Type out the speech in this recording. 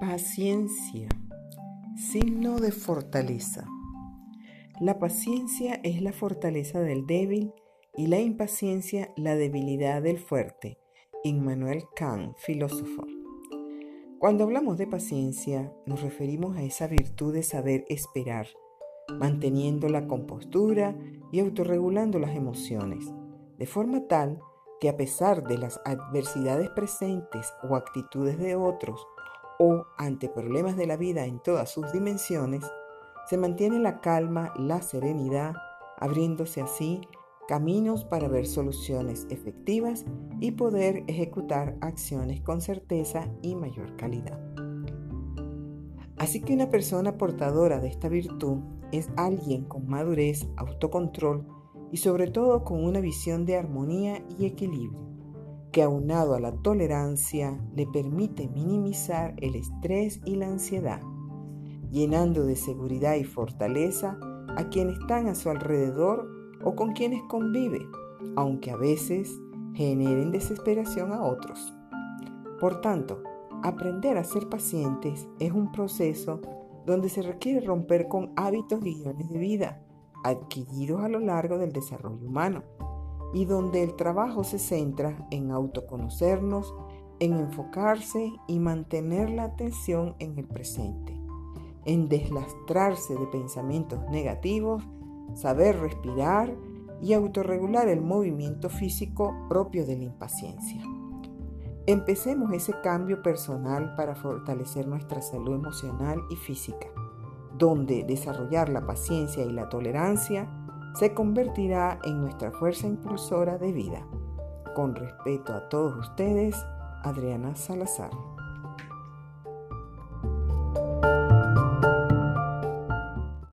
Paciencia, signo de fortaleza. La paciencia es la fortaleza del débil y la impaciencia la debilidad del fuerte. Immanuel Kant, filósofo. Cuando hablamos de paciencia, nos referimos a esa virtud de saber esperar, manteniendo la compostura y autorregulando las emociones, de forma tal que a pesar de las adversidades presentes o actitudes de otros, o ante problemas de la vida en todas sus dimensiones, se mantiene la calma, la serenidad, abriéndose así caminos para ver soluciones efectivas y poder ejecutar acciones con certeza y mayor calidad. Así que una persona portadora de esta virtud es alguien con madurez, autocontrol y sobre todo con una visión de armonía y equilibrio que aunado a la tolerancia le permite minimizar el estrés y la ansiedad, llenando de seguridad y fortaleza a quienes están a su alrededor o con quienes convive, aunque a veces generen desesperación a otros. Por tanto, aprender a ser pacientes es un proceso donde se requiere romper con hábitos y guiones de vida adquiridos a lo largo del desarrollo humano y donde el trabajo se centra en autoconocernos, en enfocarse y mantener la atención en el presente, en deslastrarse de pensamientos negativos, saber respirar y autorregular el movimiento físico propio de la impaciencia. Empecemos ese cambio personal para fortalecer nuestra salud emocional y física, donde desarrollar la paciencia y la tolerancia se convertirá en nuestra fuerza impulsora de vida. Con respeto a todos ustedes, Adriana Salazar.